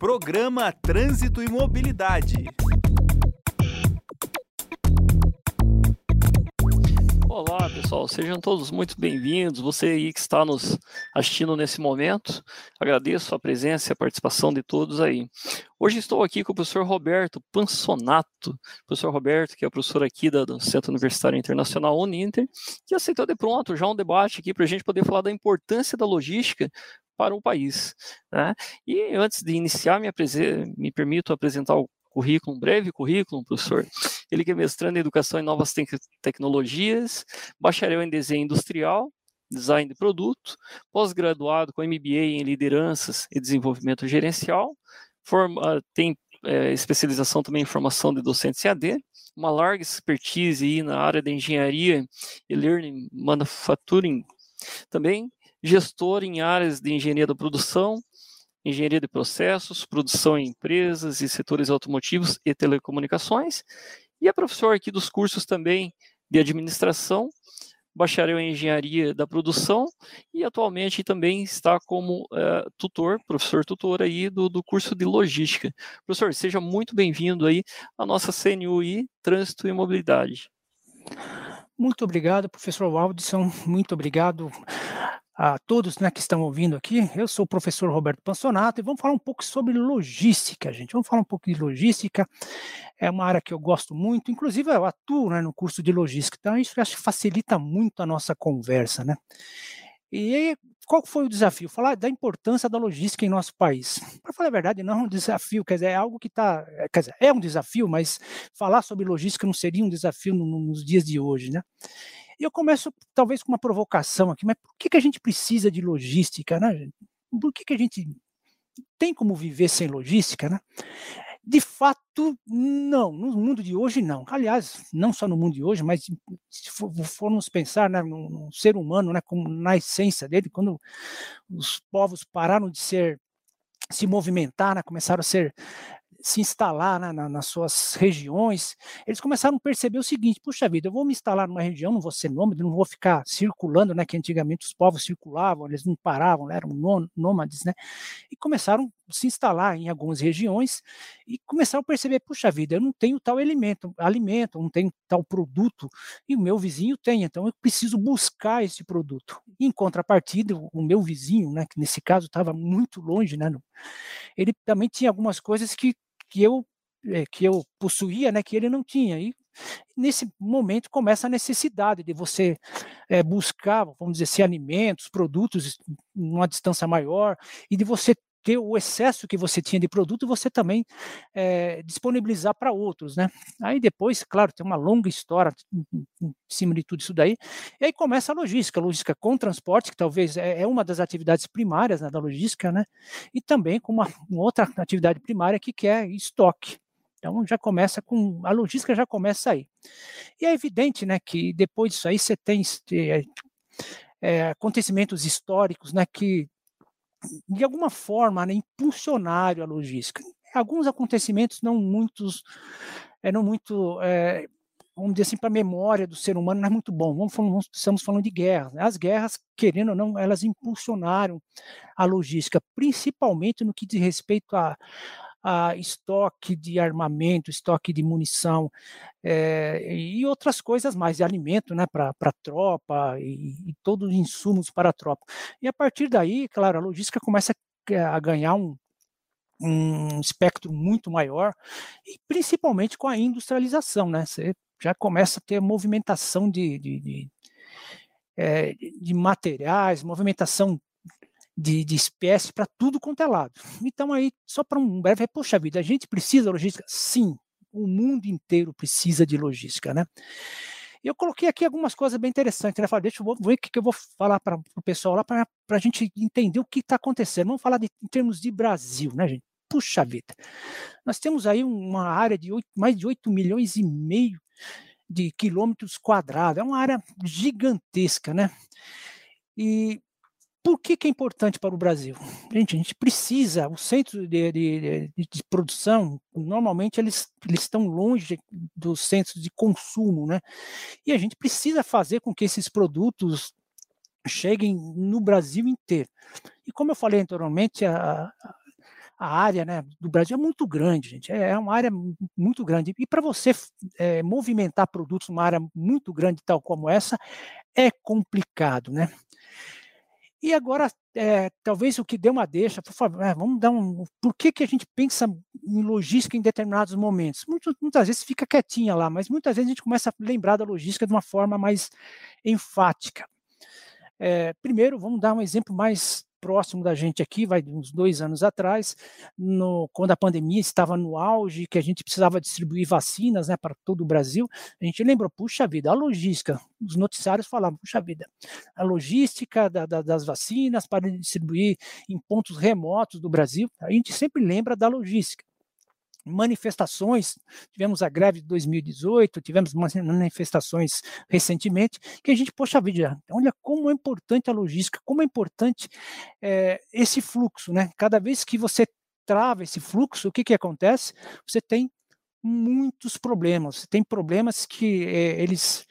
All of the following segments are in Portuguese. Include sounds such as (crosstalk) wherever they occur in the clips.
Programa Trânsito e Mobilidade. Olá, pessoal, sejam todos muito bem-vindos. Você aí que está nos assistindo nesse momento, agradeço a presença e a participação de todos aí. Hoje estou aqui com o professor Roberto Pansonato, professor Roberto, que é professor aqui do Centro Universitário Internacional Uninter, que aceitou de pronto já um debate aqui para a gente poder falar da importância da logística para o país. Né? E antes de iniciar, me, me permito apresentar o currículo, um breve currículo, professor. Ele que é mestrando em Educação em Novas Tecnologias, bacharel em Desenho Industrial, Design de Produto, pós-graduado com MBA em Lideranças e Desenvolvimento Gerencial, forma, tem é, especialização também em formação de docentes AD, uma larga expertise na área da engenharia e learning manufacturing, também gestor em áreas de engenharia da produção, engenharia de processos, produção em empresas e setores automotivos e telecomunicações, e é professor aqui dos cursos também de administração, bacharel em engenharia da produção e atualmente também está como uh, tutor, professor tutor aí do, do curso de logística. Professor, seja muito bem-vindo aí à nossa CNUI Trânsito e Mobilidade. Muito obrigado, professor Waldson, muito obrigado a todos né, que estão ouvindo aqui. Eu sou o professor Roberto Pansonato e vamos falar um pouco sobre logística, gente. Vamos falar um pouco de logística. É uma área que eu gosto muito, inclusive eu atuo né, no curso de logística, então isso acho que facilita muito a nossa conversa, né? E qual foi o desafio? Falar da importância da logística em nosso país. Para falar a verdade, não é um desafio, quer dizer, é algo que está. Quer dizer, é um desafio, mas falar sobre logística não seria um desafio nos dias de hoje, né? E eu começo talvez com uma provocação aqui, mas por que, que a gente precisa de logística, né? Por que, que a gente tem como viver sem logística, né? De fato, não. No mundo de hoje, não. Aliás, não só no mundo de hoje, mas se formos pensar né, no, no ser humano, né, como na essência dele, quando os povos pararam de ser se movimentar, né, começaram a ser se instalar né, na, nas suas regiões, eles começaram a perceber o seguinte: puxa vida, eu vou me instalar numa região, não vou ser nômade, não vou ficar circulando, né? Que antigamente os povos circulavam, eles não paravam, né, eram nômades, né? E começaram a se instalar em algumas regiões e começaram a perceber: puxa vida, eu não tenho tal alimento, alimento, não tenho tal produto, e o meu vizinho tem, então eu preciso buscar esse produto. Em contrapartida, o meu vizinho, né, que nesse caso estava muito longe, né? Ele também tinha algumas coisas que que eu é, que eu possuía, né, que ele não tinha. E nesse momento começa a necessidade de você é, buscar, vamos dizer assim, alimentos, produtos numa distância maior e de você ter o excesso que você tinha de produto, você também é, disponibilizar para outros, né? Aí depois, claro, tem uma longa história em cima de tudo isso daí, e aí começa a logística, logística com transporte, que talvez é, é uma das atividades primárias né, da logística, né? E também com uma, uma outra atividade primária que, que é estoque. Então já começa com a logística já começa aí. E é evidente, né, que depois disso aí você tem é, é, acontecimentos históricos, né, que de alguma forma, né, impulsionaram a logística. Alguns acontecimentos não muitos, é, não muito, é, vamos dizer assim, para a memória do ser humano não é muito bom. Vamos, vamos, estamos falando de guerras. Né? As guerras, querendo ou não, elas impulsionaram a logística, principalmente no que diz respeito a a estoque de armamento, estoque de munição é, e outras coisas mais, de alimento né, para a tropa e, e, todos os insumos para a tropa. E a partir daí, claro, a logística começa a ganhar um, um espectro muito maior, e principalmente com a industrialização, né? Você já começa a ter movimentação de, de, de, é, de materiais, movimentação de, de espécies para tudo quanto é lado. Então aí, só para um breve, poxa vida, a gente precisa de logística? Sim, o mundo inteiro precisa de logística, né? Eu coloquei aqui algumas coisas bem interessantes, né? Falei, deixa eu ver o que, que eu vou falar para o pessoal lá para a gente entender o que está acontecendo. Vamos falar de, em termos de Brasil, né, gente? Puxa vida. Nós temos aí uma área de 8, mais de 8 milhões e meio de quilômetros quadrados. É uma área gigantesca, né? E por que, que, é importante para o Brasil? Gente, a gente precisa, os centros de, de, de, produção, normalmente eles, eles, estão longe dos centros de consumo, né? E a gente precisa fazer com que esses produtos cheguem no Brasil inteiro. E como eu falei anteriormente, a, a área né, do Brasil é muito grande, gente. É, é uma área muito grande. E para você é, movimentar produtos numa área muito grande, tal como essa, é complicado, né? E agora, é, talvez o que deu uma deixa, por favor, é, vamos dar um. Por que, que a gente pensa em logística em determinados momentos? Muitas, muitas vezes fica quietinha lá, mas muitas vezes a gente começa a lembrar da logística de uma forma mais enfática. É, primeiro, vamos dar um exemplo mais próximo da gente aqui, vai uns dois anos atrás, no, quando a pandemia estava no auge, que a gente precisava distribuir vacinas né, para todo o Brasil, a gente lembrou, puxa vida, a logística, os noticiários falavam, puxa vida, a logística da, da, das vacinas para distribuir em pontos remotos do Brasil, a gente sempre lembra da logística manifestações, tivemos a greve de 2018, tivemos manifestações recentemente, que a gente, poxa vida, olha como é importante a logística, como é importante é, esse fluxo, né? Cada vez que você trava esse fluxo, o que, que acontece? Você tem muitos problemas, você tem problemas que é, eles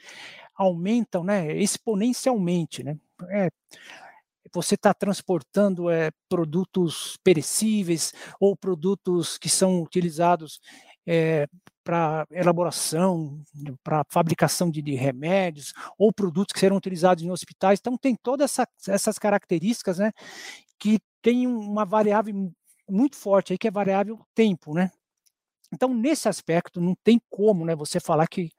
aumentam, né, exponencialmente, né? É, você está transportando é, produtos perecíveis ou produtos que são utilizados é, para elaboração, para fabricação de, de, remédios, ou produtos que serão utilizados em hospitais. Então, tem todas essa, essas características né, que tem uma variável muito forte aí, que é a variável tempo. Né? Então, nesse aspecto, não tem como né, você falar que,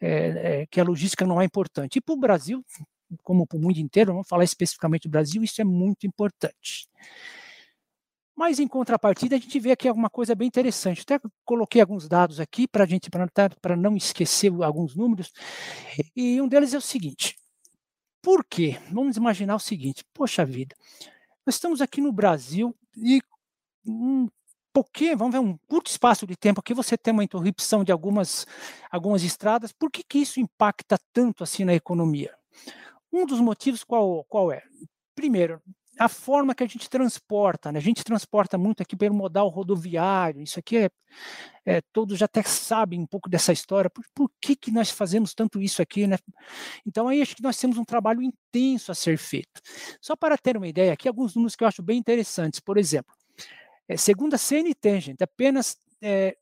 é, que a logística não é importante. E para o Brasil, como para o mundo inteiro, vamos falar especificamente do Brasil, isso é muito importante. Mas em contrapartida, a gente vê aqui alguma coisa bem interessante. Até coloquei alguns dados aqui para a gente para não esquecer alguns números. E um deles é o seguinte: por quê? Vamos imaginar o seguinte: poxa vida, nós estamos aqui no Brasil e um pouquinho, vamos ver um curto espaço de tempo aqui, você tem uma interrupção de algumas, algumas estradas. Por que, que isso impacta tanto assim na economia? Um dos motivos qual, qual é? Primeiro, a forma que a gente transporta, né? A gente transporta muito aqui pelo modal rodoviário, isso aqui é, é todos já até sabem um pouco dessa história, por, por, que, que nós fazemos tanto isso aqui, né? Então aí acho que nós temos um trabalho intenso a ser feito. Só para ter uma ideia, aqui alguns números que eu acho bem interessantes, por exemplo, é, segundo a CNT, gente, apenas é,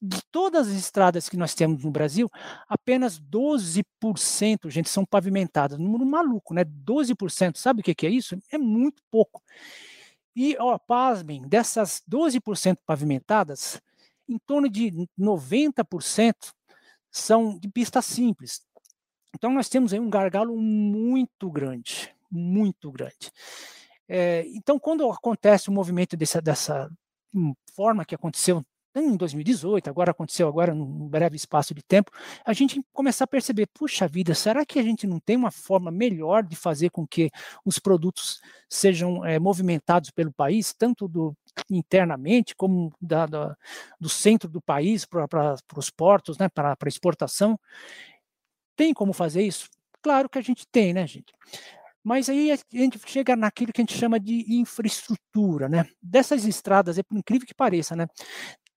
de todas as estradas que nós temos no Brasil, apenas 12%, gente, são pavimentadas. Número maluco, né? 12%. Sabe o que é isso? É muito pouco. E, ó, pasmem, dessas 12% pavimentadas, em torno de 90% são de pista simples. Então, nós temos aí um gargalo muito grande, muito grande. É, então, quando acontece o um movimento dessa, dessa forma que aconteceu em 2018, agora aconteceu agora num breve espaço de tempo, a gente começar a perceber, puxa vida, será que a gente não tem uma forma melhor de fazer com que os produtos sejam é, movimentados pelo país, tanto do internamente como da, da, do centro do país para os portos, né, para exportação? Tem como fazer isso? Claro que a gente tem, né, gente? Mas aí a gente chega naquilo que a gente chama de infraestrutura, né? Dessas estradas, é incrível que pareça, né?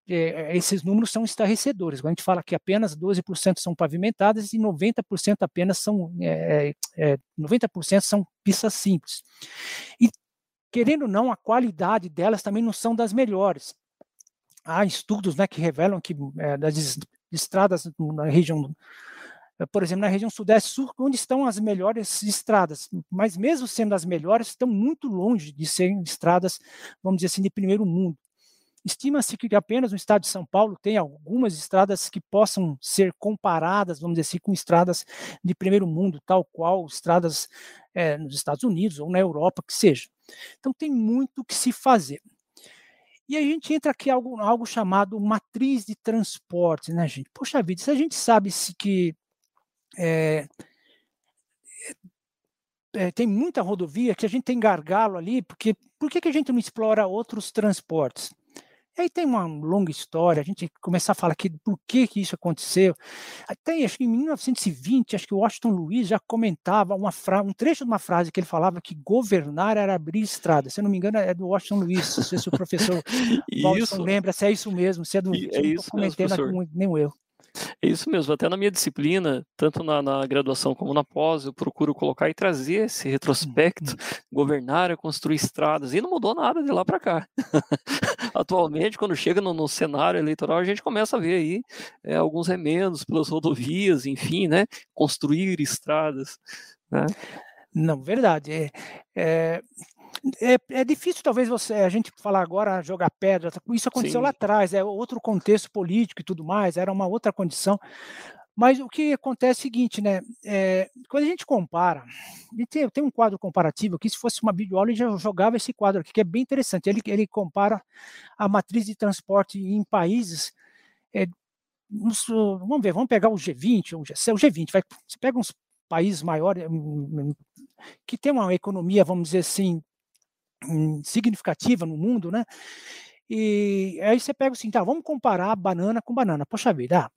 É, esses números são estarrecedores. Quando a gente fala que apenas 12% são pavimentadas e 90% apenas são é, é, 90% são pistas simples. E querendo ou não, a qualidade delas também não são das melhores. Há estudos né, que revelam que é, das estradas na região por exemplo, na região sudeste sul, onde estão as melhores estradas, mas mesmo sendo as melhores, estão muito longe de serem estradas, vamos dizer assim, de primeiro mundo. Estima-se que apenas no estado de São Paulo tem algumas estradas que possam ser comparadas, vamos dizer assim, com estradas de primeiro mundo, tal qual estradas é, nos Estados Unidos ou na Europa, que seja. Então tem muito que se fazer. E a gente entra aqui algo, algo chamado matriz de transporte, né, gente? Poxa vida, se a gente sabe se que é, é, tem muita rodovia, que a gente tem gargalo ali, porque por que, que a gente não explora outros transportes? E aí tem uma longa história, a gente começar a falar aqui por que, que isso aconteceu. Até acho que em 1920, acho que o Washington Luiz já comentava uma fra um trecho de uma frase que ele falava que governar era abrir estrada. Se eu não me engano, é do Washington Luiz. Não sei se o professor (laughs) Washington lembra se é isso mesmo, se é do. É isso, comentei mesmo, nem eu. É isso mesmo, até na minha disciplina, tanto na, na, graduação como na pós, eu procuro colocar e trazer esse retrospecto, uhum. governar é construir estradas, e não mudou nada de lá para cá. (laughs) Atualmente, quando chega no, no, cenário eleitoral, a gente começa a ver aí é, alguns remendos pelas rodovias, enfim, né, construir estradas. Né? Não, verdade. É, é, é, é, difícil, talvez, você, a gente falar agora, jogar pedra. Isso aconteceu Sim. lá atrás, é outro contexto político e tudo mais, era uma outra condição. Mas o que acontece é o seguinte, né? É, quando a gente compara, tem, tem, um quadro comparativo aqui, se fosse uma ele já jogava esse quadro aqui, que é bem interessante. Ele, ele compara a matriz de transporte em países. É, vamos ver, vamos pegar o G20, o, G, o G20, vai, você pega uns países maiores, que tem uma economia, vamos dizer assim, significativa no mundo, né? E aí você pega assim, tá, vamos comparar banana com banana. Poxa vida, ah,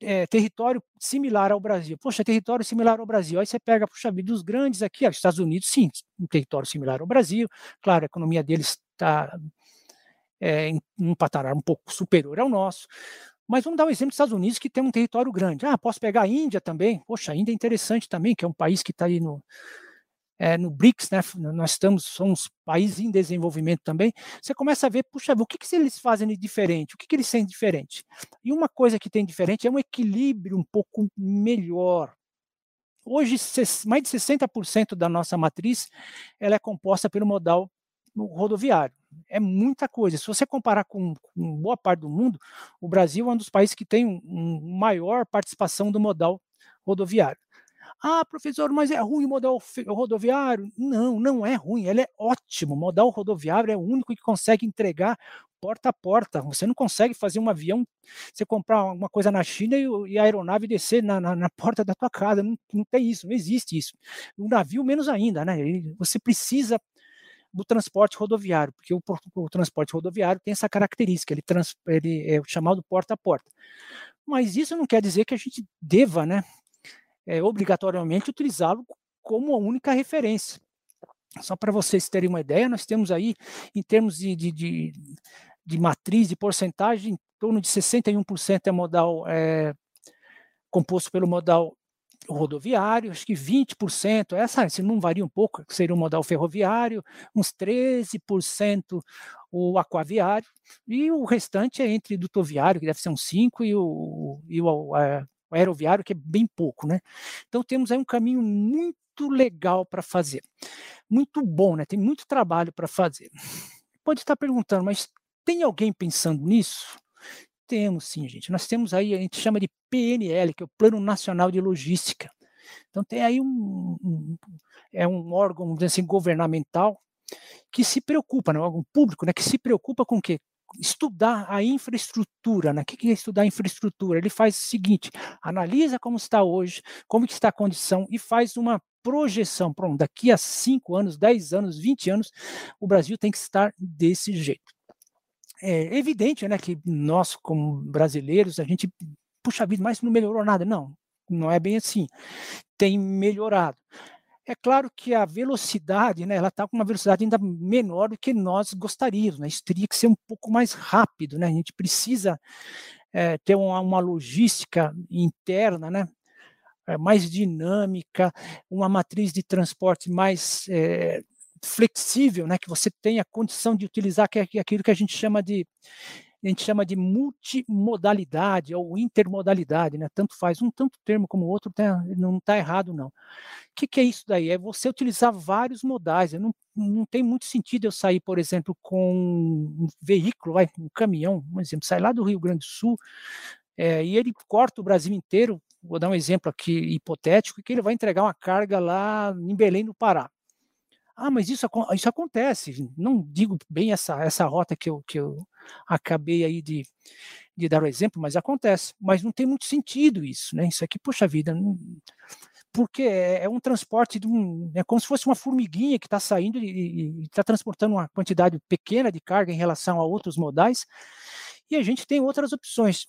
é, território similar ao Brasil. Poxa, território similar ao Brasil. Aí você pega, puxa vida, dos grandes aqui, os Estados Unidos, sim, um território similar ao Brasil. Claro, a economia deles está é, em um patamar um pouco superior ao nosso. Mas vamos dar um exemplo dos Estados Unidos, que tem um território grande. Ah, posso pegar a Índia também? Poxa, a Índia é interessante também, que é um país que está aí no, é, no BRICS, né, nós estamos, somos países em desenvolvimento também, você começa a ver, puxa, o que, que eles fazem de diferente? O que, que eles têm de diferente? E uma coisa que tem diferente é um equilíbrio um pouco melhor. Hoje, mais de 60% da nossa matriz ela é composta pelo modal rodoviário. É muita coisa. Se você comparar com, com boa parte do mundo, o Brasil é um dos países que tem um, um maior participação do modal rodoviário. Ah, professor, mas é ruim o modal rodoviário? Não, não é ruim, ele é ótimo. O modal rodoviário é o único que consegue entregar porta a porta. Você não consegue fazer um avião, você comprar uma coisa na China e, a aeronave descer na, na, na, porta da tua casa. Não, não tem isso, não existe isso. O navio, menos ainda, né? Você precisa do transporte rodoviário, porque o, o transporte rodoviário tem essa característica, ele, trans, ele é chamado porta a porta. Mas isso não quer dizer que a gente deva, né, é, obrigatoriamente utilizá-lo como a única referência. Só para vocês terem uma ideia, nós temos aí, em termos de, de, de, de matriz, de porcentagem, em torno de 61% é modal é, composto pelo modal rodoviário, acho que 20%, essa se não varia um pouco, seria o modal ferroviário, uns 13% o aquaviário, e o restante é entre dutoviário, que deve ser uns 5%, e o, e o é, o aeroviário, que é bem pouco, né? Então temos aí um caminho muito legal para fazer. Muito bom, né? Tem muito trabalho para fazer. Pode estar perguntando, mas tem alguém pensando nisso? Temos sim, gente. Nós temos aí, a gente chama de PNL, que é o Plano Nacional de Logística. Então tem aí um, um é um órgão assim, governamental que se preocupa, né, um órgão público, né, que se preocupa com o quê? Estudar a infraestrutura. Né? O que é estudar a infraestrutura? Ele faz o seguinte: analisa como está hoje, como está a condição e faz uma projeção. Pronto, daqui a 5 anos, 10 anos, 20 anos, o Brasil tem que estar desse jeito. É evidente né, que nós, como brasileiros, a gente, puxa vida, mas não melhorou nada. Não, não é bem assim. Tem melhorado. É claro que a velocidade, né, ela está com uma velocidade ainda menor do que nós gostaríamos, né? Isso teria que ser um pouco mais rápido, né? A gente precisa é, ter uma, uma, logística interna, né? É, mais dinâmica, uma matriz de transporte mais é, flexível, né? Que você tenha condição de utilizar aquilo que a gente chama de a gente chama de multimodalidade ou intermodalidade, né? Tanto faz um tanto termo como o outro, tá, não está errado não. O que, que, é isso daí? É você utilizar vários modais. Não, não tem muito sentido eu sair, por exemplo, com um veículo, vai, um caminhão, um exemplo, sair lá do Rio Grande do Sul é, e ele corta o Brasil inteiro. Vou dar um exemplo aqui hipotético, que ele vai entregar uma carga lá em Belém do Pará. Ah, mas isso, isso acontece. Não digo bem essa, essa rota que eu, que eu acabei aí de, de dar o exemplo, mas acontece. Mas não tem muito sentido isso, né? Isso aqui, puxa vida, não, porque é, é, um transporte de um, é como se fosse uma formiguinha que está saindo e está transportando uma quantidade pequena de carga em relação a outros modais. E a gente tem outras opções.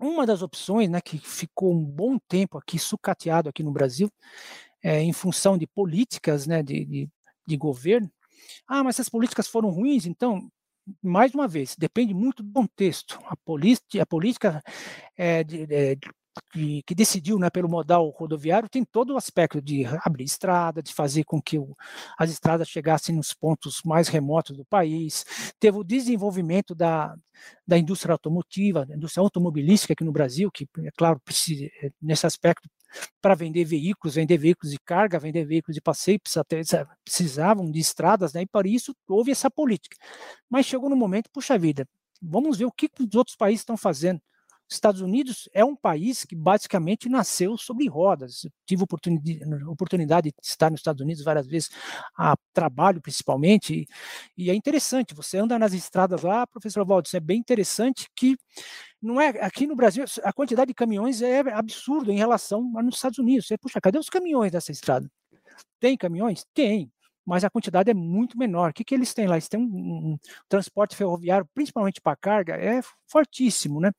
Uma das opções, né, que ficou um bom tempo aqui sucateado aqui no Brasil, é, em função de políticas, né, de, de de governo. Ah, mas essas políticas foram ruins, então mais uma vez, depende muito do contexto. A, a política é, de, de, que, que, decidiu né, pelo modal rodoviário tem todo o aspecto de abrir estrada, de fazer com que o, as estradas chegassem nos pontos mais remotos do país, teve o desenvolvimento da, da indústria automotiva, da indústria automobilística aqui no Brasil, que, é claro, precisa, nesse aspecto, para vender veículos, vender veículos de carga, vender veículos de passeio, precisavam de estradas, né, e para isso houve essa política. Mas chegou no momento, puxa vida, vamos ver o que os outros países estão fazendo. Estados Unidos é um país que basicamente nasceu sobre rodas. Eu tive oportunidade, de estar nos Estados Unidos várias vezes, a trabalho principalmente, e, é interessante. Você anda nas estradas lá, professor Valdes, é bem interessante que não é aqui no Brasil a quantidade de caminhões é absurda em relação a nos Estados Unidos. Você, puxa, cadê os caminhões dessa estrada? Tem caminhões? Tem mas a quantidade é muito menor. O que, que eles têm lá? Eles têm um, um, um transporte ferroviário, principalmente para carga, é fortíssimo, né?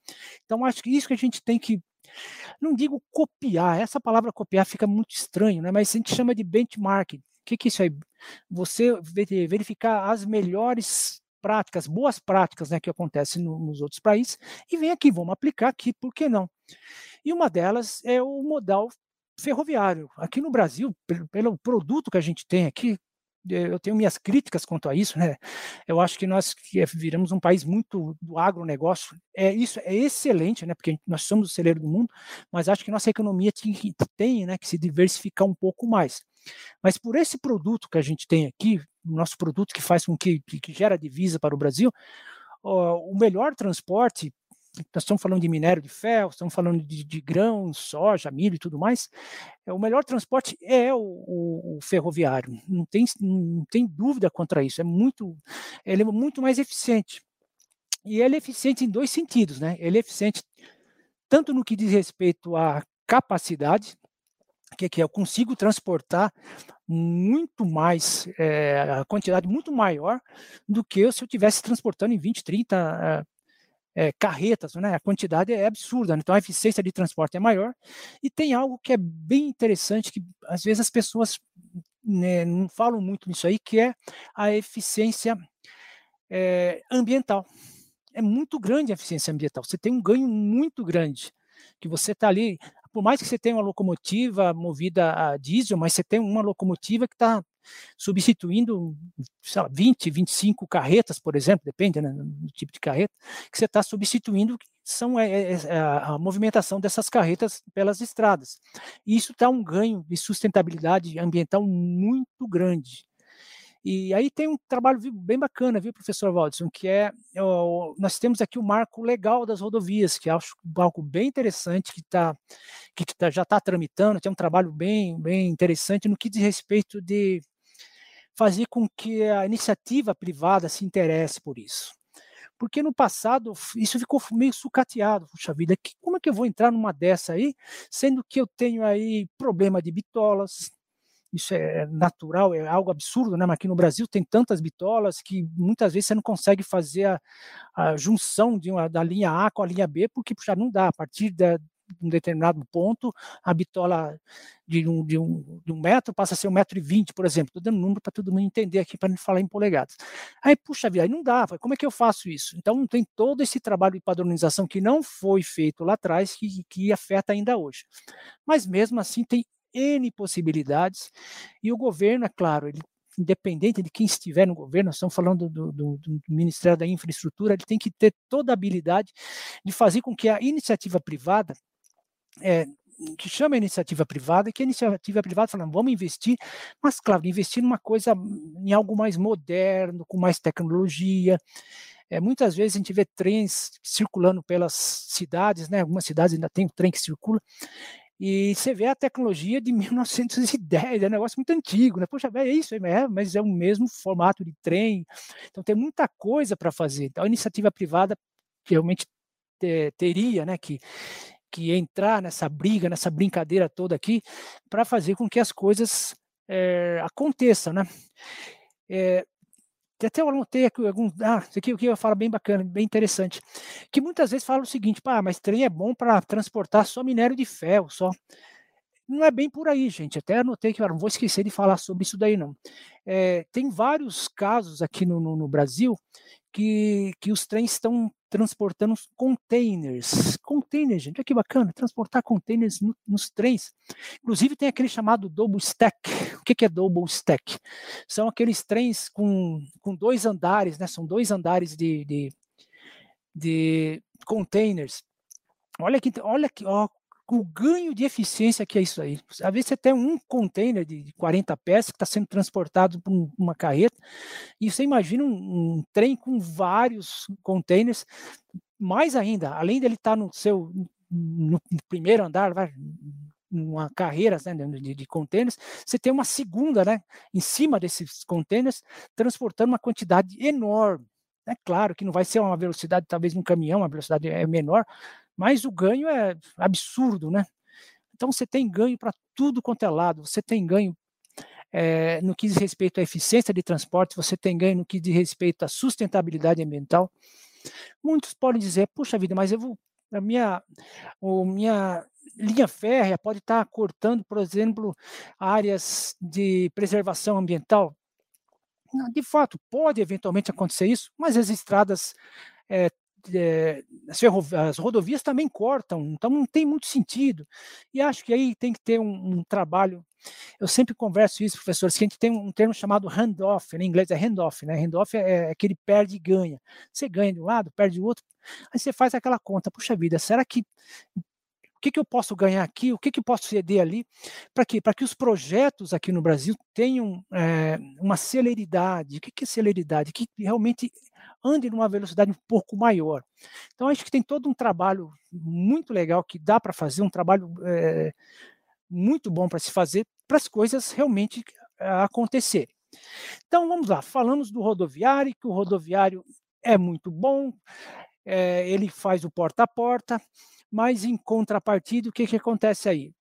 Então, acho que isso que a gente tem que, não digo copiar, essa palavra copiar fica muito estranho, né? Mas a gente chama de benchmarking. O que, que é isso aí? Você verificar as melhores práticas, boas práticas né, que acontecem no, nos outros países, e vem aqui, vamos aplicar aqui, por que não? E uma delas é o modal ferroviário. Aqui no Brasil, pelo, pelo produto que a gente tem aqui, eu tenho minhas críticas quanto a isso, né? Eu acho que nós que viramos um país muito do agronegócio, é isso é excelente, né? Porque nós somos o celeiro do mundo, mas acho que nossa economia tem, tem né, que se diversificar um pouco mais. Mas por esse produto que a gente tem aqui, nosso produto que faz com que, que gera divisa para o Brasil, ó, o melhor transporte nós estamos falando de minério de ferro, estamos falando de, de soja, milho e tudo mais, é, o melhor transporte é o, o, o, ferroviário, não tem, não tem dúvida contra isso, é muito, ele é muito mais eficiente. E ele é eficiente em dois sentidos, né? Ele é eficiente tanto no que diz respeito à capacidade, que, que eu consigo transportar muito mais, é, a quantidade muito maior do que se eu estivesse transportando em 20, 30 é, carretas, né? a quantidade é absurda, né? então a eficiência de transporte é maior. E tem algo que é bem interessante, que às vezes as pessoas né, não falam muito nisso aí, que é a eficiência é, ambiental. É muito grande a eficiência ambiental, você tem um ganho muito grande, que você está ali, por mais que você tenha uma locomotiva movida a diesel, mas você tem uma locomotiva que está substituindo lá, 20, 25 carretas, por exemplo, depende né, do tipo de carreta, que você está substituindo são é, é, é, a movimentação dessas carretas pelas estradas. E isso dá um ganho de sustentabilidade ambiental muito grande. E aí tem um trabalho bem bacana, viu, professor Waldson, que é, nós temos aqui o marco legal das rodovias, que acho algo bem interessante, que, tá, que tá, já está tramitando, tem um trabalho bem, bem interessante no que diz respeito de fazer com que a iniciativa privada se interesse por isso. Porque no passado isso ficou meio sucateado, puxa vida, que, como é que eu vou entrar numa dessa aí, sendo que eu tenho aí problema de bitolas, isso é natural, é algo absurdo, né? Mas aqui no Brasil tem tantas bitolas que muitas vezes você não consegue fazer a, a junção de uma, da linha A com a linha B, porque puxa, não dá. A partir da, um determinado ponto, a bitola de um, de um, de um metro passa a ser um metro e vinte, por exemplo. Estou dando número para todo mundo entender aqui, para não falar em polegadas. Aí, puxa vida, aí não dá, como é que eu faço isso? Então, tem todo esse trabalho de padronização que não foi feito lá atrás, que, que afeta ainda hoje. Mas, mesmo assim, tem N possibilidades, e o governo, é claro, ele independente de quem estiver no governo, estamos falando do, do, do, Ministério da Infraestrutura, ele tem que ter toda a habilidade de fazer com que a iniciativa privada é, que chama iniciativa privada, que a iniciativa privada fala, vamos investir, mas claro, investir numa coisa, em algo mais moderno, com mais tecnologia. É, muitas vezes a gente vê trens circulando pelas cidades, né? Algumas cidades ainda tem um trem que circula, e você vê a tecnologia de (laughs) 1910, é um negócio muito antigo, né? Poxa, é isso, é, mas é o mesmo formato de trem. Então tem muita coisa para fazer. Então a iniciativa privada realmente teria, né, que que entrar nessa briga, nessa brincadeira toda aqui, para fazer com que as coisas é, aconteçam, né? É, até eu anotei aqui alguns. Ah, isso aqui o que eu falo bem bacana, bem interessante. Que muitas vezes fala o seguinte: pá, mas trem é bom para transportar só minério de ferro, só. não é bem por aí, gente. Até anotei que não vou esquecer de falar sobre isso daí, não. É, tem vários casos aqui no, no, no Brasil que, que os trens estão transportando containers. Containers, gente, olha que bacana, transportar containers no, nos trens. Inclusive tem aquele chamado double stack. O que, que é double stack? São aqueles trens com, com dois andares, né? São dois andares de, de, de containers. Olha que, olha que, ó, o ganho de eficiência que é isso aí. Às vezes você tem um container de 40 peças que está sendo transportado por uma carreta, e você imagina um, um trem com vários containers, mais ainda, além dele estar tá no seu no primeiro andar, uma carreira né, de, de containers, você tem uma segunda, né, em cima desses containers, transportando uma quantidade enorme. É claro que não vai ser uma velocidade, talvez num caminhão, uma velocidade é menor, mas o ganho é absurdo, né? Então você tem ganho para tudo quanto é lado, você tem ganho é, no que diz respeito à eficiência de transporte, você tem ganho no que diz respeito à sustentabilidade ambiental. Muitos podem dizer, puxa vida, mas eu vou, a minha, a minha linha férrea pode estar cortando, por exemplo, áreas de preservação ambiental. De fato, pode eventualmente acontecer isso, mas as estradas é, é, as, rodovias também cortam, então não tem muito sentido. E acho que aí tem que ter um, um trabalho. Eu sempre converso isso, professores, que a gente tem um termo chamado handoff, né? em inglês é handoff, né? Handoff é, é aquele perde e ganha. Você ganha de um lado, perde do outro, aí você faz aquela conta, puxa vida, será que que, que eu posso ganhar aqui, o que, que eu posso ceder ali, para quê? Para que os projetos aqui no Brasil tenham é, uma celeridade. O que, que é celeridade? Que realmente ande numa velocidade um pouco maior. Então, acho que tem todo um trabalho muito legal que dá para fazer, um trabalho é, muito bom para se fazer, para as coisas realmente acontecerem. Então, vamos lá, falamos do rodoviário, que o rodoviário é muito bom, é, ele faz o porta a porta, mas em contrapartida, o que, que acontece aí?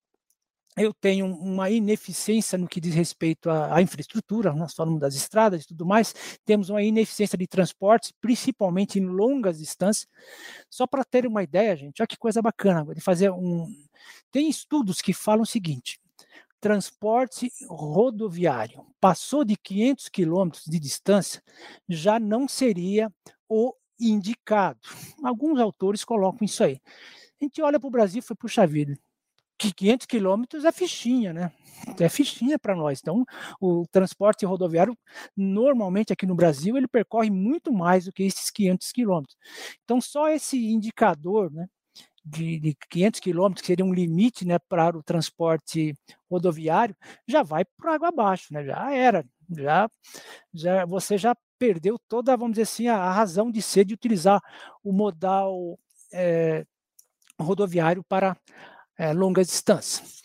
Eu tenho uma ineficiência no que diz respeito à, à, infraestrutura, nós falamos das estradas e tudo mais, temos uma ineficiência de transportes, principalmente em longas distâncias. Só para ter uma ideia, gente, olha que coisa bacana, de fazer um. Tem estudos que falam o seguinte: transporte rodoviário passou de 500 quilômetros de distância, já não seria o indicado. Alguns autores colocam isso aí. A gente olha para o Brasil e foi, puxa vida, que 500 quilômetros é fichinha, né? É fichinha para nós. Então, o transporte rodoviário, normalmente aqui no Brasil, ele percorre muito mais do que esses 500 quilômetros. Então, só esse indicador, né? De, de 500 quilômetros, que seria um limite né, para o transporte rodoviário, já vai para água abaixo, né? já era, já, já você já perdeu toda, vamos dizer assim, a, a razão de ser de utilizar o modal é, rodoviário para é, longas distâncias.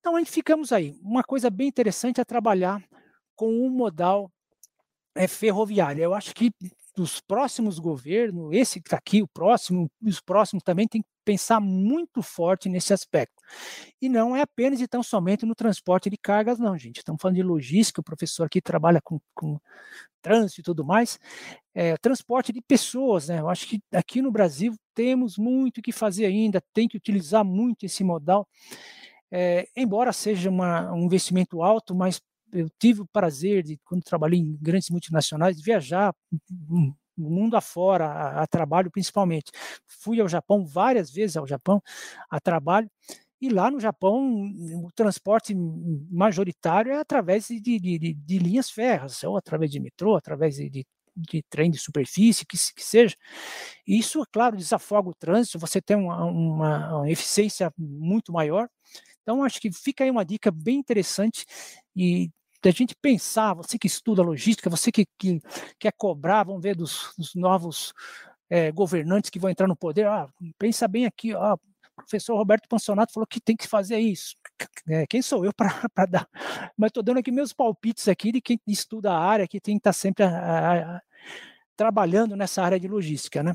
Então, a gente ficamos aí. Uma coisa bem interessante é trabalhar com o um modal é, ferroviário. Eu acho que dos próximos governos, esse que está aqui, o próximo, os próximos também tem que pensar muito forte nesse aspecto. E não é apenas e tão somente no transporte de cargas, não, gente. Estamos falando de logística, o professor aqui trabalha com, com trânsito e tudo mais. É, transporte de pessoas, né? Eu acho que aqui no Brasil temos muito que fazer ainda, tem que utilizar muito esse modal. É, embora seja uma, um investimento alto, mas eu tive o prazer de, quando trabalhei em grandes multinacionais, viajar mundo afora, a, a trabalho principalmente. Fui ao Japão várias vezes ao Japão a trabalho, e lá no Japão, o transporte majoritário é através de, de, de, de linhas férreas, ou através de metrô, através de, de trem de superfície, que, que, seja. Isso, é claro, desafoga o trânsito, você tem uma, uma, uma, eficiência muito maior. Então, acho que fica aí uma dica bem interessante e da gente pensar, você que estuda logística, você que, que quer cobrar, vamos ver dos, dos novos é, governantes que vão entrar no poder, ah, pensa bem aqui, o professor Roberto Pansonato falou que tem que fazer isso. É, quem sou eu para (laughs) dar? Mas estou dando aqui meus palpites aqui de quem estuda a área, que tem que estar tá sempre a, a, a, trabalhando nessa área de logística, né?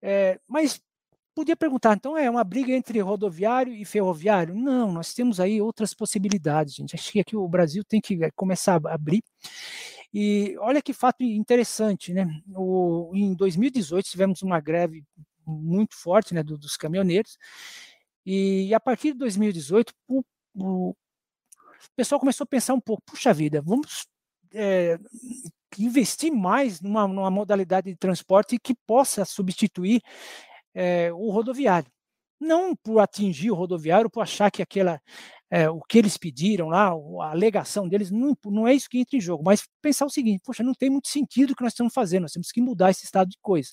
É, mas podia perguntar, então é uma briga entre rodoviário e ferroviário? Não, nós temos aí outras possibilidades, gente. Acho que aqui o Brasil tem que é, começar a abrir. E olha que fato interessante, né? O, em 2018 tivemos uma greve muito forte, né, dos caminhoneiros, E a partir de 2018, o, o pessoal começou a pensar um pouco, puxa vida, vamos é, investir mais numa, numa, modalidade de transporte que possa substituir é, o rodoviário. Não por atingir o rodoviário, por achar que aquela é, o que eles pediram lá, a alegação deles, não, não é isso que entra em jogo, mas pensar o seguinte, poxa, não tem muito sentido o que nós estamos fazendo, nós temos que mudar esse estado de coisa.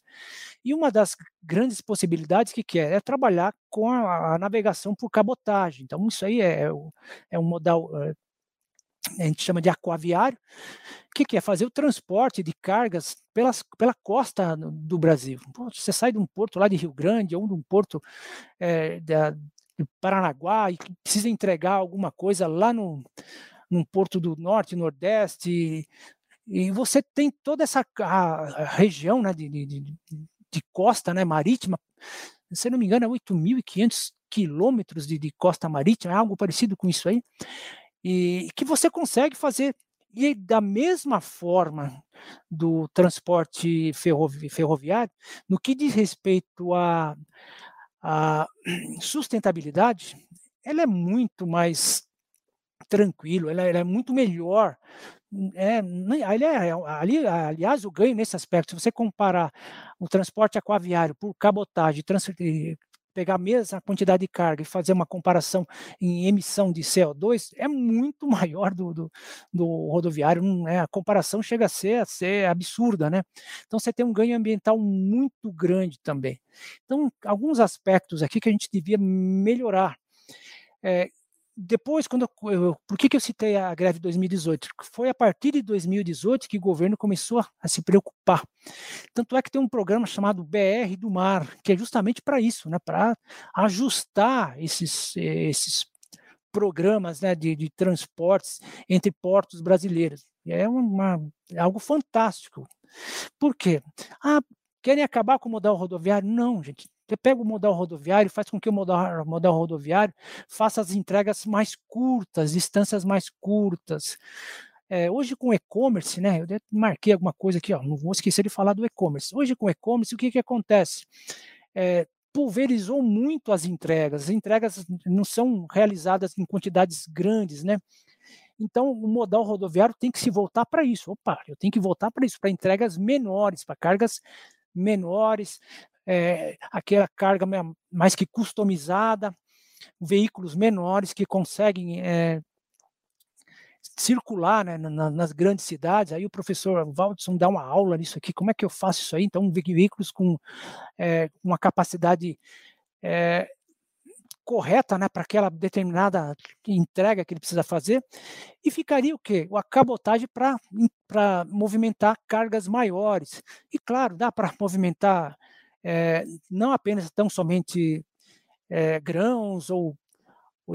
E uma das grandes possibilidades que quer é trabalhar com a, a navegação por cabotagem, então isso aí é, é, é um modal, é, a gente chama de aquaviário, que, que é fazer o transporte de cargas pelas, pela costa do Brasil. Você sai de um porto lá de Rio Grande ou de um porto é, da, Paranaguá e que precisa entregar alguma coisa lá no, num porto do norte, nordeste, e, e você tem toda essa a, a região né, de, de, de, de, costa né, marítima, se não me engano, é 8.500 quilômetros de, de costa marítima, é algo parecido com isso aí, e que você consegue fazer. E da mesma forma do transporte ferrovi ferroviário, no que diz respeito a a sustentabilidade ela é muito mais tranquilo, ela, ela é muito melhor. É, ali, é, ali, aliás, o ganho nesse aspecto, se você comparar o transporte aquaviário por cabotagem, pegar a mesma quantidade de carga e fazer uma comparação em emissão de CO2 é muito (laughs) maior do, do, do rodoviário. Não, é, a comparação chega a ser, a ser absurda, né? Então você tem um ganho ambiental muito grande também. Então, alguns aspectos aqui que a gente devia melhorar. É, depois, quando eu, eu, por que, que eu citei a greve de 2018? Foi a partir de 2018 que o governo começou a, a se preocupar. Tanto é que tem um programa chamado BR do Mar, que é justamente para isso, né, para ajustar esses, esses programas né, de, de transportes entre portos brasileiros. É uma, é algo fantástico. Por quê? Ah, querem acabar com o modal rodoviário? Não, gente. Você pega o modal rodoviário, faz com que o modal, modal rodoviário faça as entregas mais curtas, distâncias mais curtas. É, hoje com e-commerce, né? Eu marquei alguma coisa aqui, ó, não vou esquecer de falar do e-commerce. Hoje com e-commerce, o que, que acontece? É, pulverizou muito as entregas. As entregas não são realizadas em quantidades grandes, né? Então, o modal rodoviário tem que se voltar para isso. Opa, eu tenho que voltar para isso, para entregas menores, para cargas menores, é, aquela carga mais que customizada, veículos menores que conseguem é, circular né, nas grandes cidades. Aí o professor Waldson dá uma aula nisso aqui, como é que eu faço isso aí? Então, veículos com é, uma capacidade é, correta né, para aquela determinada entrega que ele precisa fazer, e ficaria o quê? A cabotagem para movimentar cargas maiores. E claro, dá para movimentar é, não apenas tão somente é, grãos ou, ou,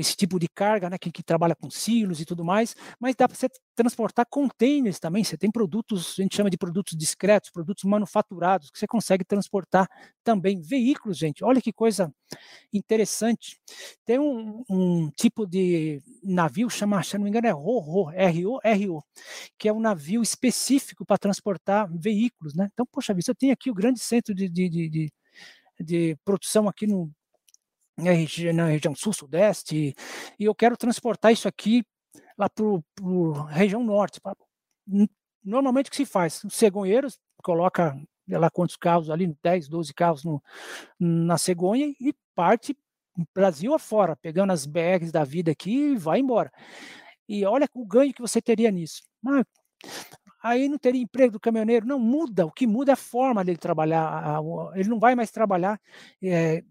esse tipo de carga, né, que, que, trabalha com silos e tudo mais, mas dá para você transportar containers também. Você tem produtos, a gente chama de produtos discretos, produtos manufaturados, que você consegue transportar também. Veículos, gente, olha que coisa interessante. Tem um, um tipo de navio, chama, se não me engano, é RO, R-O-R-O, que é um navio específico para transportar veículos. Né? Então, poxa vida, eu tenho aqui o grande centro de, de, de, de, de produção aqui no, na região sul-sudeste, e eu quero transportar isso aqui lá para a região norte. Pra, normalmente o que se faz? Os cegonheiros coloca lá quantos carros ali, 10, 12 carros no, na cegonha e parte Brasil afora, pegando as BRs da vida aqui e vai embora. E olha o ganho que você teria nisso. Ah, aí não teria emprego do caminhoneiro. Não muda, o que muda é a forma dele trabalhar. Ele não vai mais trabalhar é,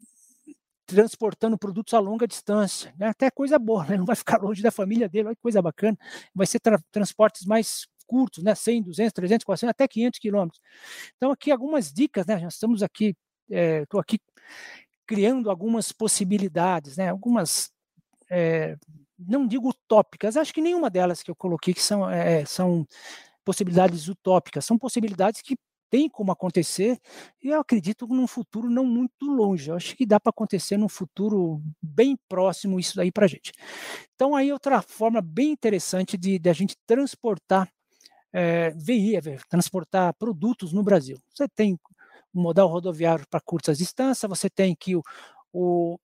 transportando produtos a longa distância. Né? Até coisa boa, né? não vai ficar longe da família dele, olha que coisa bacana. Vai ser tra transportes mais curtos, né? 100, 200, 300, 400, até 500 quilômetros. Então, aqui algumas dicas, né? Nós estamos aqui, estou é, aqui criando algumas possibilidades, né? Algumas, é, não digo utópicas, acho que nenhuma delas que eu coloquei que são, é, são possibilidades utópicas, são possibilidades que tem como acontecer, e eu acredito num futuro não muito longe. Eu acho que dá para acontecer num futuro bem próximo isso daí para a gente. Então, aí outra forma bem interessante de, de a gente transportar é, transportar produtos no Brasil. Você tem um modal rodoviário para curtas distâncias, você tem que o o,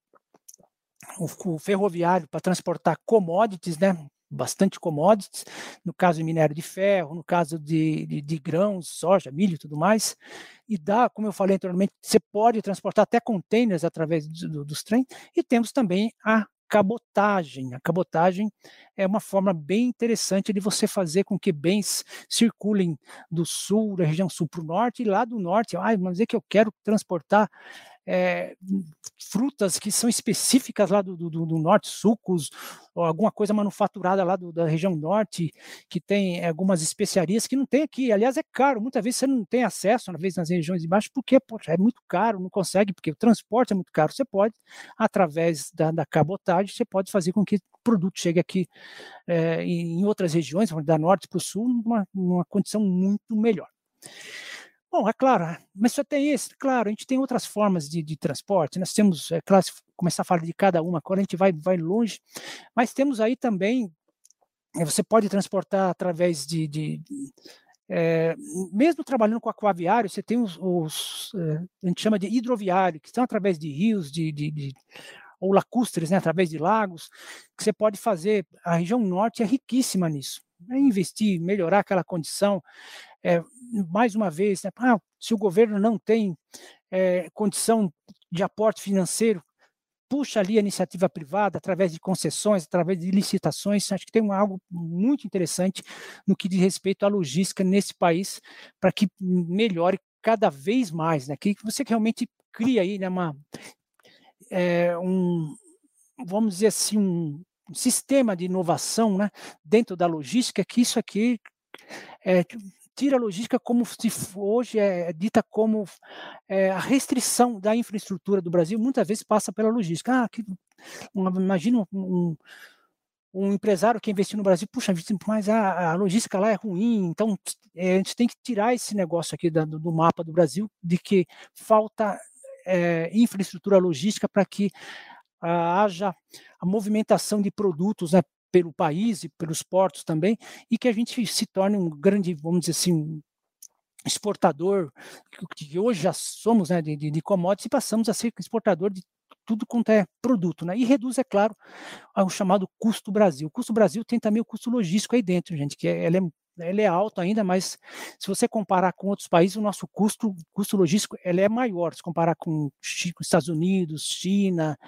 o ferroviário para transportar commodities, né? Bastante commodities, no caso de minério de ferro, no caso de, de, de, grãos, soja, milho e tudo mais, e dá, como eu falei anteriormente, você pode transportar até containers através do, do, dos trens, e temos também a cabotagem. A cabotagem é uma forma bem interessante de você fazer com que bens circulem do sul, da região sul para o norte, e lá do norte, ah, mas é que eu quero transportar é, frutas que são específicas lá do, do, do, norte, sucos, alguma coisa manufaturada lá do, da região norte, que tem algumas especiarias que não tem aqui. Aliás, é caro, muitas vezes você não tem acesso, às vezes nas regiões de baixo, porque poxa, é muito caro, não consegue, porque o transporte é muito caro. Você pode, através da, da cabotagem, você pode fazer com que o produto chegue aqui é, em outras regiões, da norte para o sul, numa, numa condição muito melhor. Bom, é claro, né, mas só tem esse, claro, a gente tem outras formas de, de transporte, nós temos, é claro, começar a falar de cada uma, agora a gente vai, vai longe, mas temos aí também, eh, você pode transportar através de, de é, mesmo trabalhando com aquaviário, você tem os, os é, a gente chama de hidroviário, que estão através de rios, de, de, de ou lacustres, né, através de lagos, que você pode fazer, a região norte é riquíssima nisso, é investir, melhorar aquela condição, é, mais uma vez, né, ah, se o governo não tem é, condição de aporte financeiro, puxa ali a iniciativa privada através de concessões, através de licitações. Acho que tem algo muito interessante no que diz respeito à logística nesse país para que melhore cada vez mais, né? Que você realmente cria aí né, uma, é, um, vamos dizer assim, um, sistema de inovação né, dentro da logística, que isso aqui é, tira a logística como se hoje é, é dita como é, a restrição da infraestrutura do Brasil, muitas vezes passa pela logística. Ah, que, um, imagina um, um, empresário que investiu no Brasil, puxa, mas a, a logística lá é ruim, então é, a gente tem que tirar esse negócio aqui da, do mapa do Brasil de que falta é, infraestrutura logística para que haja a movimentação de produtos né, pelo país e pelos portos também, e que a gente se torne um grande, vamos dizer assim, exportador, que hoje já somos né, de, de commodities, e passamos a ser exportador de tudo quanto é produto, né? E reduz, é claro, o chamado custo Brasil. O custo Brasil tem também o custo logístico aí dentro, gente, que é, ele é ele é alto ainda, mas se você comparar com outros países, o nosso custo, custo logístico ele é maior, se comparar com Estados Unidos, China.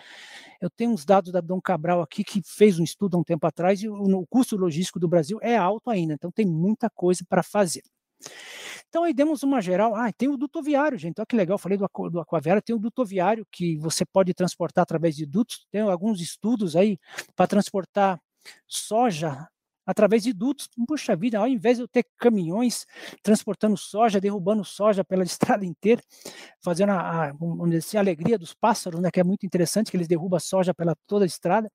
Eu tenho uns dados da Dom Cabral aqui que fez um estudo há um tempo atrás e o, o custo logístico do Brasil é alto ainda, então tem muita coisa para fazer. Então aí demos uma geral. Ah, tem o dutoviário, gente. Olha que legal, falei do, do aquaviário, tem o dutoviário que você pode transportar através de dutos. Tem alguns estudos aí para transportar soja através de dutos. Puxa vida, ao invés de eu ter caminhões transportando soja, derrubando soja pela (laughs) estrada inteira, fazendo a, a, assim, a alegria dos pássaros, né, que é muito interessante, que eles derrubam soja pela toda a estrada.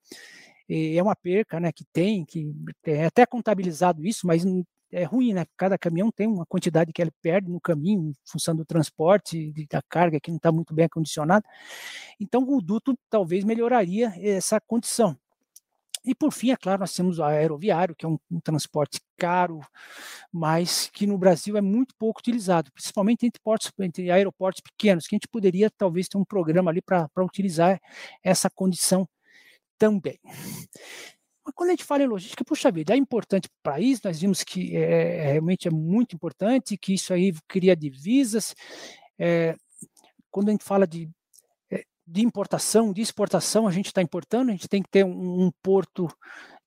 E é uma perca né, que tem, que é até contabilizado isso, mas é ruim, né? Cada caminhão tem uma quantidade que ele perde no caminho, em função do transporte, da carga que não está muito bem acondicionada. Então, o duto talvez melhoraria essa condição. E por fim, é claro, nós temos o aeroviário, que é um, um, transporte caro, mas que no Brasil é muito pouco utilizado, principalmente entre, portos, entre aeroportos pequenos, que a gente poderia talvez ter um programa ali para utilizar essa condição também. Mas quando a gente fala em logística, puxa vida, é importante para o país, nós vimos que é, é, realmente é muito importante, que isso aí cria divisas. É, quando a gente fala de de importação, de exportação, a gente está importando, a gente tem que ter um, um porto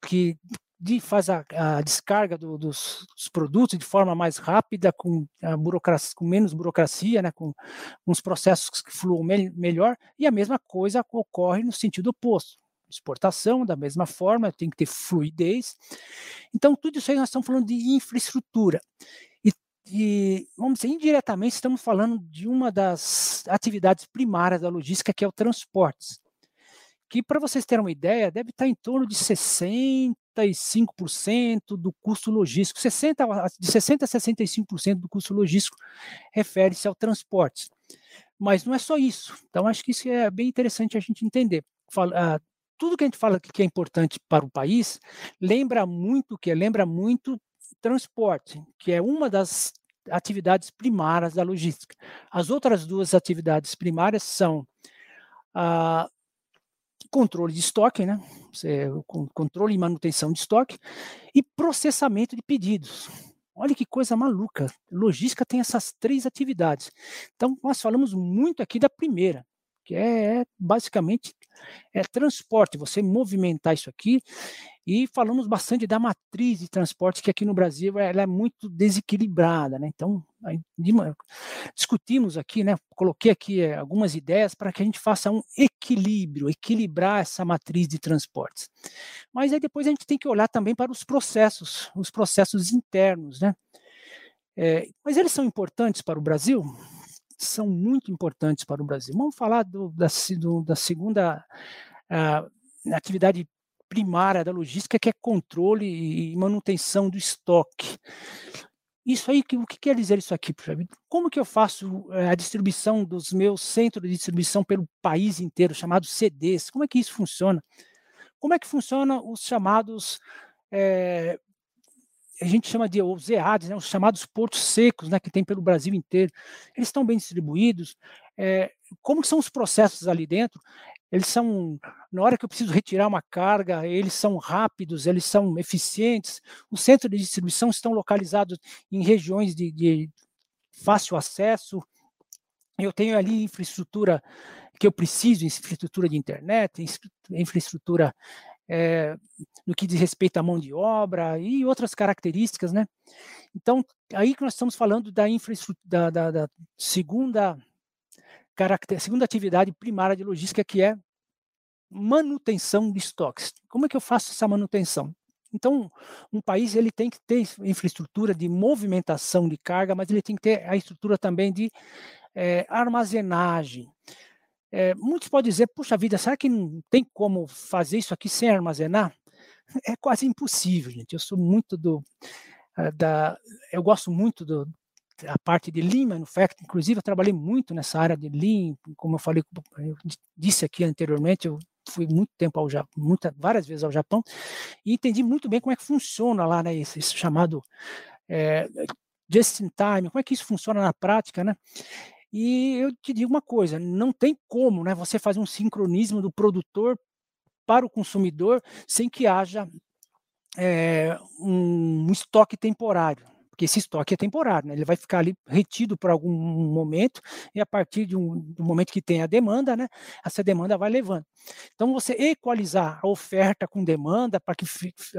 que de, faz a, a descarga do, dos, dos, produtos de forma mais rápida, com, com menos burocracia, né, com, os processos que fluam me, melhor, e a mesma coisa ocorre no sentido oposto. Exportação, da mesma forma, tem que ter fluidez. Então, tudo isso aí nós estamos falando de infraestrutura. E, vamos dizer, indiretamente estamos falando de uma das atividades primárias da logística, que é o transporte, que, para vocês terem uma ideia, deve estar em torno de 65% do custo logístico, 60, de 60% a 65% do custo logístico refere-se ao transporte. Mas não é só isso. Então, acho que isso é bem interessante a gente entender. Fala, tudo que a gente fala que é importante para o país, lembra muito que lembra muito transporte, que é uma das atividades primárias da logística. As outras duas atividades primárias são a controle de estoque, né? controle e manutenção de estoque e processamento de pedidos. Olha que coisa maluca. Logística tem essas três atividades. Então, nós falamos muito aqui da primeira, que é, é basicamente é transporte, você movimentar isso aqui. E falamos bastante da matriz de transporte, que aqui no Brasil ela é muito desequilibrada. Né? Então, discutimos aqui, né? coloquei aqui é, algumas ideias para que a gente faça um equilíbrio, equilibrar essa matriz de transportes. Mas aí depois a gente tem que olhar também para os processos, os processos internos. Né? É, mas eles são importantes para o Brasil? são muito importantes para o Brasil. Vamos falar do, da, do, da, segunda uh, atividade primária da logística, que é controle e manutenção do estoque. Isso aí, o que quer dizer isso aqui? Como que eu faço eh, a distribuição dos meus centros de distribuição pelo país inteiro, chamados CDs? Como é que isso funciona? Como é que funciona os chamados é, a gente chama de os EADs, né, os chamados portos secos, né, que tem pelo Brasil inteiro. Eles estão bem distribuídos. É, como são os processos ali dentro? Eles são, na hora que eu preciso retirar uma carga, eles são rápidos, eles são eficientes. Os centros de distribuição estão localizados em regiões de, de fácil acesso. Eu tenho ali infraestrutura que eu preciso, infraestrutura de internet, infraestrutura é, no que diz respeito à mão de obra e outras características, né? Então, aí que nós estamos falando da infraestrutura, da, da, da segunda, caracter, segunda atividade primária de logística, que é manutenção de estoques. Como é que eu faço essa manutenção? Então, um país ele tem que ter infraestrutura de movimentação de carga, mas ele tem que ter a estrutura também de é, armazenagem, é, muitos podem dizer, puxa vida, será que não tem como fazer isso aqui sem armazenar? É quase impossível, gente. Eu sou muito do. Uh, da, eu gosto muito do, da parte de Lean Manufacturing, inclusive eu trabalhei muito nessa área de Lean, como eu falei, eu disse aqui anteriormente, eu fui muito tempo ao Japão, muita, várias vezes ao Japão, e entendi muito bem como é que funciona lá, né, esse, esse chamado é, just in time, como é que isso funciona na prática, né? E eu te digo uma coisa, não tem como, né, você fazer um sincronismo do produtor para o consumidor sem que haja é, um estoque temporário porque esse estoque é temporário, né? ele vai ficar ali retido por algum momento, e a partir de um, do momento que tem a demanda, né, essa demanda vai levando. Então, você equalizar a oferta com demanda para que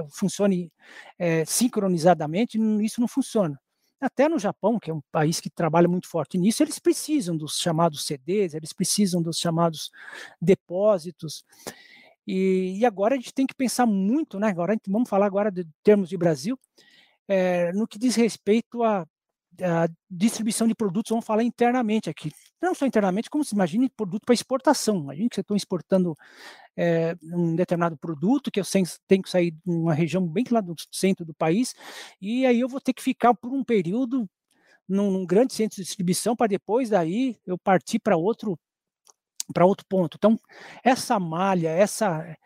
funcione é, sincronizadamente, isso não funciona. Até no Japão, que é um país que trabalha muito forte nisso, eles precisam dos chamados CDs, eles precisam dos chamados depósitos. E, e agora a gente tem que pensar muito, né? Agora vamos falar agora de termos de Brasil, é, no que diz respeito a a distribuição de produtos, vamos falar internamente aqui. Não só internamente, como se imagine produto para exportação. Imagine que você está exportando é, um determinado produto, que eu tenho que sair de uma região bem lá do centro do país, e aí eu vou ter que ficar por um período num, num grande centro de distribuição para depois daí eu partir para outro para outro ponto. Então, essa malha, essa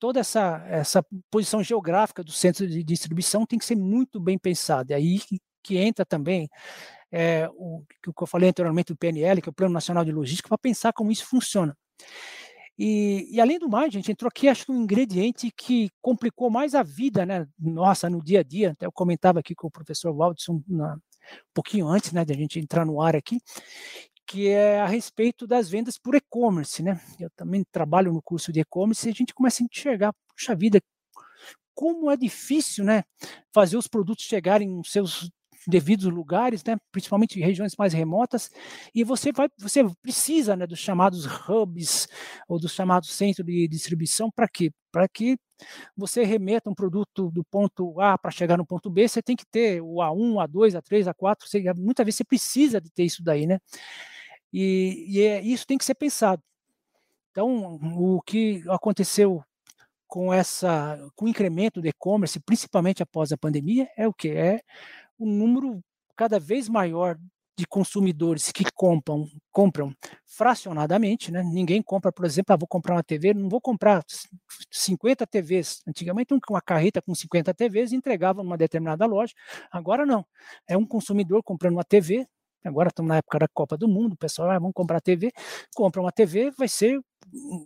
toda essa, essa posição geográfica do centro de distribuição tem que ser muito bem pensada. É aí que entra também é, o que eu falei anteriormente do PNL, que é o Plano Nacional de Logística, para pensar como isso funciona. E, e, além do mais, gente, entrou aqui, acho que um ingrediente que complicou mais a vida, né, nossa, no dia a dia, até eu comentava aqui com o professor Waldson um pouquinho antes, né, de a gente entrar no ar aqui, que é a respeito das vendas por e-commerce, né, eu também trabalho no curso de e-commerce e a gente começa a enxergar, puxa vida, como é difícil, né, fazer os produtos chegarem nos seus devidos lugares, né, principalmente em regiões mais remotas, e você vai, você precisa, né, dos chamados hubs ou dos chamados centros de distribuição para quê? Para que você remeta um produto do ponto A para chegar no ponto B, você tem que ter o A1, A2, A3, A4, você, muitas vezes você precisa de ter isso daí, né? E, e é, isso tem que ser pensado. Então, o que aconteceu com essa com o incremento do e-commerce, principalmente após a pandemia, é o que é um número cada vez maior de consumidores que compram, compram fracionadamente, né? Ninguém compra, por exemplo, ah, vou comprar uma TV, não vou comprar 50 TVs. Antigamente, uma carreta com 50 TVs entregava numa determinada loja. Agora não. É um consumidor comprando uma TV. Agora estamos na época da Copa do Mundo, o pessoal, ah, vamos comprar TV, compra uma TV, vai ser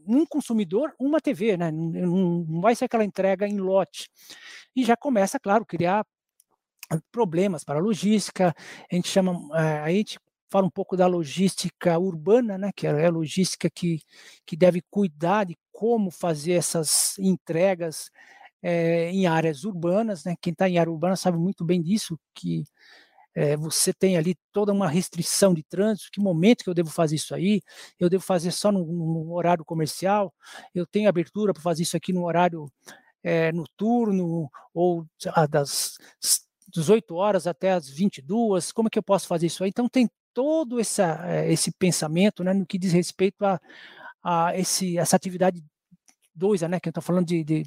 um consumidor, uma TV, né? Não, vai ser aquela entrega em lote. E já começa, claro, criar problemas para a logística. A gente chama, eh, a gente fala um pouco da logística urbana, né, que é a logística que, que deve cuidar de como fazer essas entregas é, em áreas urbanas. Né? Quem está em área urbana sabe muito bem disso, que é, você tem ali toda uma restrição de trânsito, que momento que eu devo fazer isso aí, eu devo fazer só no, no horário comercial, eu tenho abertura para fazer isso aqui no horário é, noturno, ou das 18 horas até as 22, como é que eu posso fazer isso aí? Então tem todo essa, eh, esse pensamento né, no que diz respeito a, a esse, essa atividade 2, né, que eu estou falando de, de,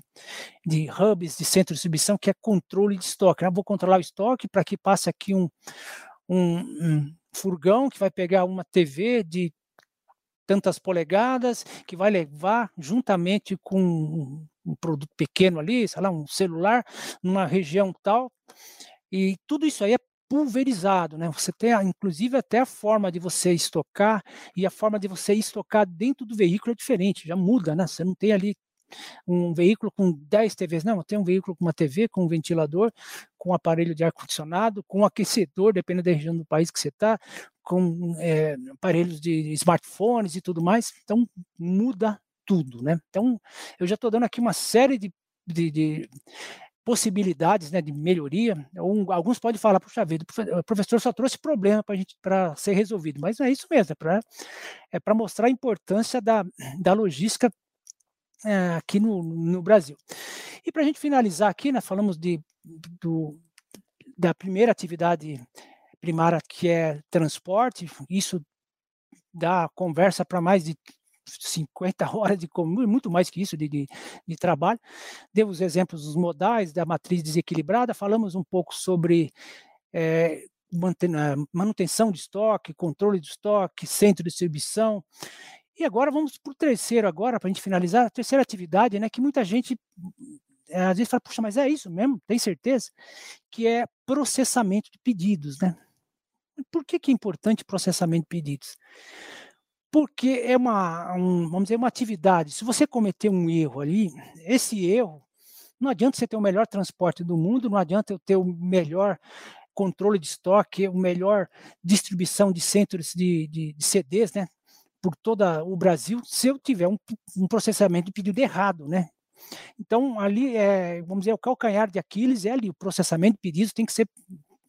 de, hubs, de centro de distribuição, que é controle de estoque. Né? Vou controlar o estoque para que passe aqui um, um, um furgão que vai pegar uma TV de tantas polegadas, que vai levar juntamente com um, um produto pequeno ali, sei lá, um celular, numa região tal, e tudo isso aí é pulverizado, né? Você tem, inclusive, até a forma de você estocar e a forma de você estocar dentro do veículo é diferente, já muda, né? Você não tem ali um veículo com 10 TVs, não, tem um veículo com uma TV, com um ventilador, com um aparelho de ar-condicionado, com um aquecedor, dependendo da região do país que você está, com é, aparelhos de smartphones e tudo mais, então muda tudo, né? Então, eu já estou dando aqui uma série de, de, de possibilidades né, de melhoria. Um, alguns podem falar, puxa vida, o professor só trouxe problema para gente para ser resolvido, mas é isso mesmo, é para é mostrar a importância da, da logística é, aqui no, no Brasil. E para a gente finalizar aqui, nós falamos de, do, da primeira atividade primária, que é transporte, isso dá conversa para mais de 50 (laughs) horas de muito mais que isso de, de, de trabalho. Deu os exemplos dos modais, da matriz desequilibrada, falamos um pouco sobre é, manutenção de estoque, controle de estoque, centro de distribuição. E agora vamos para o terceiro, agora, para a gente finalizar, a terceira atividade, né, que muita gente é, às vezes fala, puxa, mas é isso mesmo? Tem certeza? Que é processamento de pedidos, né? Por que, que é importante processamento de pedidos? Porque é uma, um, vamos dizer, uma atividade. Se você cometer um erro ali, esse erro, não adianta você ter o melhor transporte do mundo, não adianta eu ter o melhor controle de estoque, o melhor distribuição de centros de, de, de CDs, né, por todo o Brasil, se eu tiver um, um processamento de pedido errado, né. Então, ali, é, vamos dizer, o calcanhar de Aquiles é ali, o processamento de pedidos tem que ser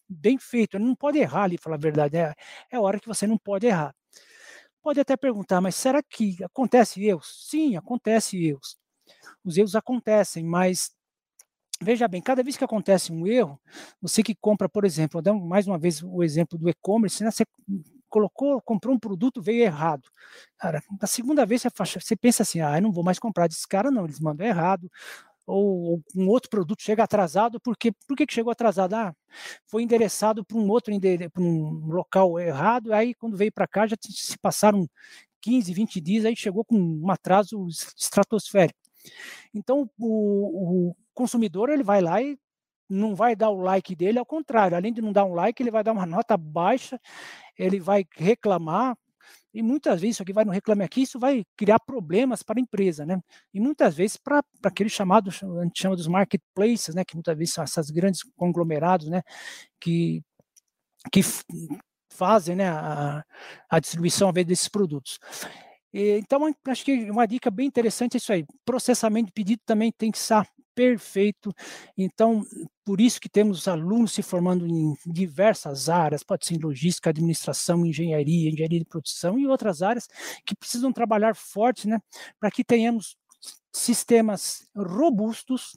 bem feito, ele não pode errar ali, falar a verdade, é, é hora que você não pode errar. Pode até perguntar, mas será que acontece erros? Sim, acontece erros. Os erros acontecem, mas veja bem, cada vez que acontece um erro, você que compra, por exemplo, dando mais uma vez o exemplo do e-commerce, né, você colocou, comprou um produto, veio errado. Cara, na segunda vez você, você pensa assim, ah, eu não vou mais comprar desse cara, não, eles mandam errado, ou, um outro produto chega atrasado, porque por que chegou atrasado? Ah, foi endereçado para um outro para um local errado, aí quando veio para cá já se passaram 15, 20 dias, aí chegou com um atraso estratosférico. Então o, o consumidor ele vai lá e não vai dar o like dele, ao contrário, além de não dar um like, ele vai dar uma nota baixa, ele vai reclamar, e muitas vezes isso aqui vai no Reclame Aqui, isso vai criar problemas para a empresa, né? E muitas vezes para aquele chamado, a gente chama dos marketplaces, né? Que muitas vezes são essas grandes conglomerados, né? Que, que fazem né, a, a distribuição a vez desses produtos. Então, acho que uma dica bem interessante é isso aí. Processamento de pedido também tem que estar perfeito. Então, por isso que temos alunos se formando em diversas áreas, pode ser logística, administração, engenharia, engenharia de produção e outras áreas que precisam trabalhar forte, né, para que tenhamos sistemas robustos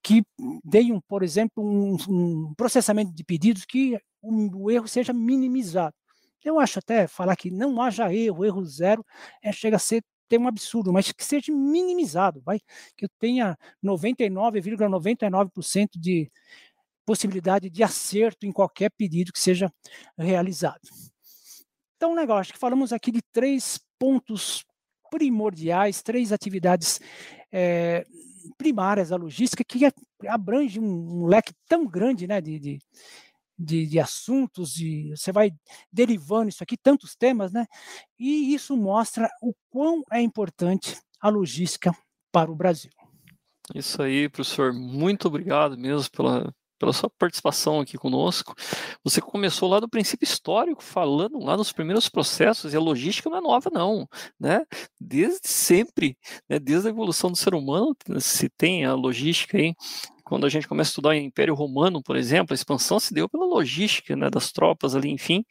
que deem, por exemplo, um, um processamento de pedidos que o, o erro seja minimizado. Eu acho até falar que não haja erro, erro zero, é, chega a ser um absurdo, mas que seja minimizado, vai, que eu tenha 99,99% ,99 de possibilidade de acerto em qualquer pedido que seja realizado. Então, um negócio que falamos aqui de três pontos primordiais, três atividades é, primárias da logística que abrange um, um, leque tão grande né, de, de, de, de assuntos, e você vai derivando isso aqui, tantos temas, né? E isso mostra o quão é importante a logística para o Brasil. Isso aí, professor. Muito obrigado mesmo pela, pela sua participação aqui conosco. Você começou lá do princípio histórico, falando lá nos primeiros processos, e a logística não é nova, não. Né? Desde sempre, né? desde a evolução do ser humano, se tem a logística aí quando a gente começa a estudar o Império Romano, por exemplo, a expansão se deu pela logística né, das tropas ali, enfim,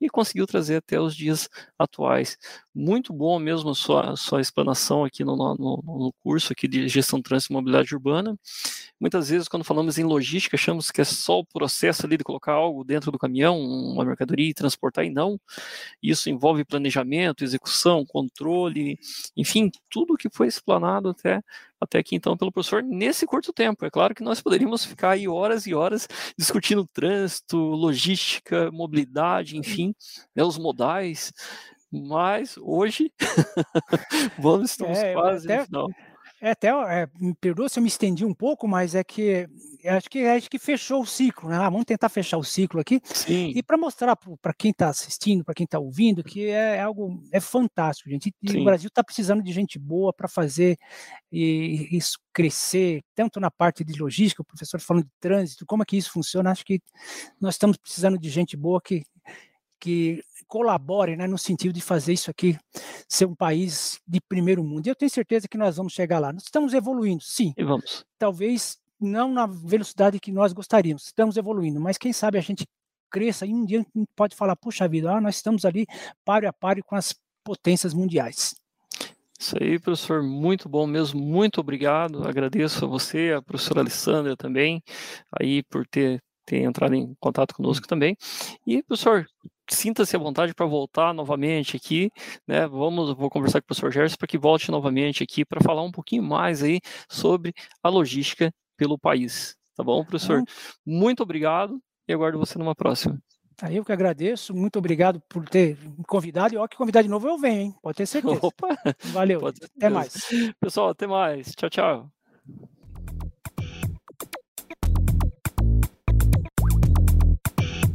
e conseguiu trazer até os dias atuais. Muito bom mesmo a sua, sua explanação aqui no, no, no curso aqui de gestão de trânsito e mobilidade urbana. Muitas vezes, quando falamos em logística, achamos que é só o processo ali de colocar algo dentro do caminhão, uma mercadoria e transportar, e não. Isso envolve planejamento, execução, controle, enfim, tudo que foi explanado até até aqui então pelo professor nesse curto tempo. É claro que nós poderíamos ficar aí horas e horas discutindo trânsito, logística, mobilidade, enfim, né, os modais, mas hoje (laughs) vamos estamos é, quase até, no final. É, até, é, me perdoa se eu me estendi um pouco, mas é que acho que acho que fechou o ciclo, né? Ah, vamos tentar fechar o ciclo aqui. Sim. E para mostrar para quem está assistindo, para quem está ouvindo, que é, é algo é fantástico, gente. E o Brasil está precisando de gente boa para fazer e, isso crescer, tanto na parte de logística, o professor falando de trânsito, como é que isso funciona. Acho que nós estamos precisando de gente boa que que colabore né, no sentido de fazer isso aqui ser um país de primeiro mundo. E eu tenho certeza que nós vamos chegar lá. Nós estamos evoluindo, sim. E vamos. Talvez não na velocidade que nós gostaríamos, estamos evoluindo, mas quem sabe a gente cresça e um dia a gente pode falar, puxa vida, ah, nós estamos ali páreo a páreo com as potências mundiais. Isso aí, professor, muito bom mesmo, muito obrigado. Agradeço a você, a professora Alessandra também, aí por ter, ter entrado em contato conosco também. E, professor, sinta-se à vontade para voltar novamente aqui, né? Vamos, vou conversar com o professor Gerson para que volte novamente aqui para falar um pouquinho mais aí sobre a logística pelo país. Tá bom, professor? Muito obrigado e aguardo você numa próxima. Eu que agradeço, muito obrigado por ter me convidado. E ó, que convidar de novo eu venho, hein? Pode ter certeza. (laughs) Opa! Valeu, até mais. Pessoal, até mais. Tchau, tchau.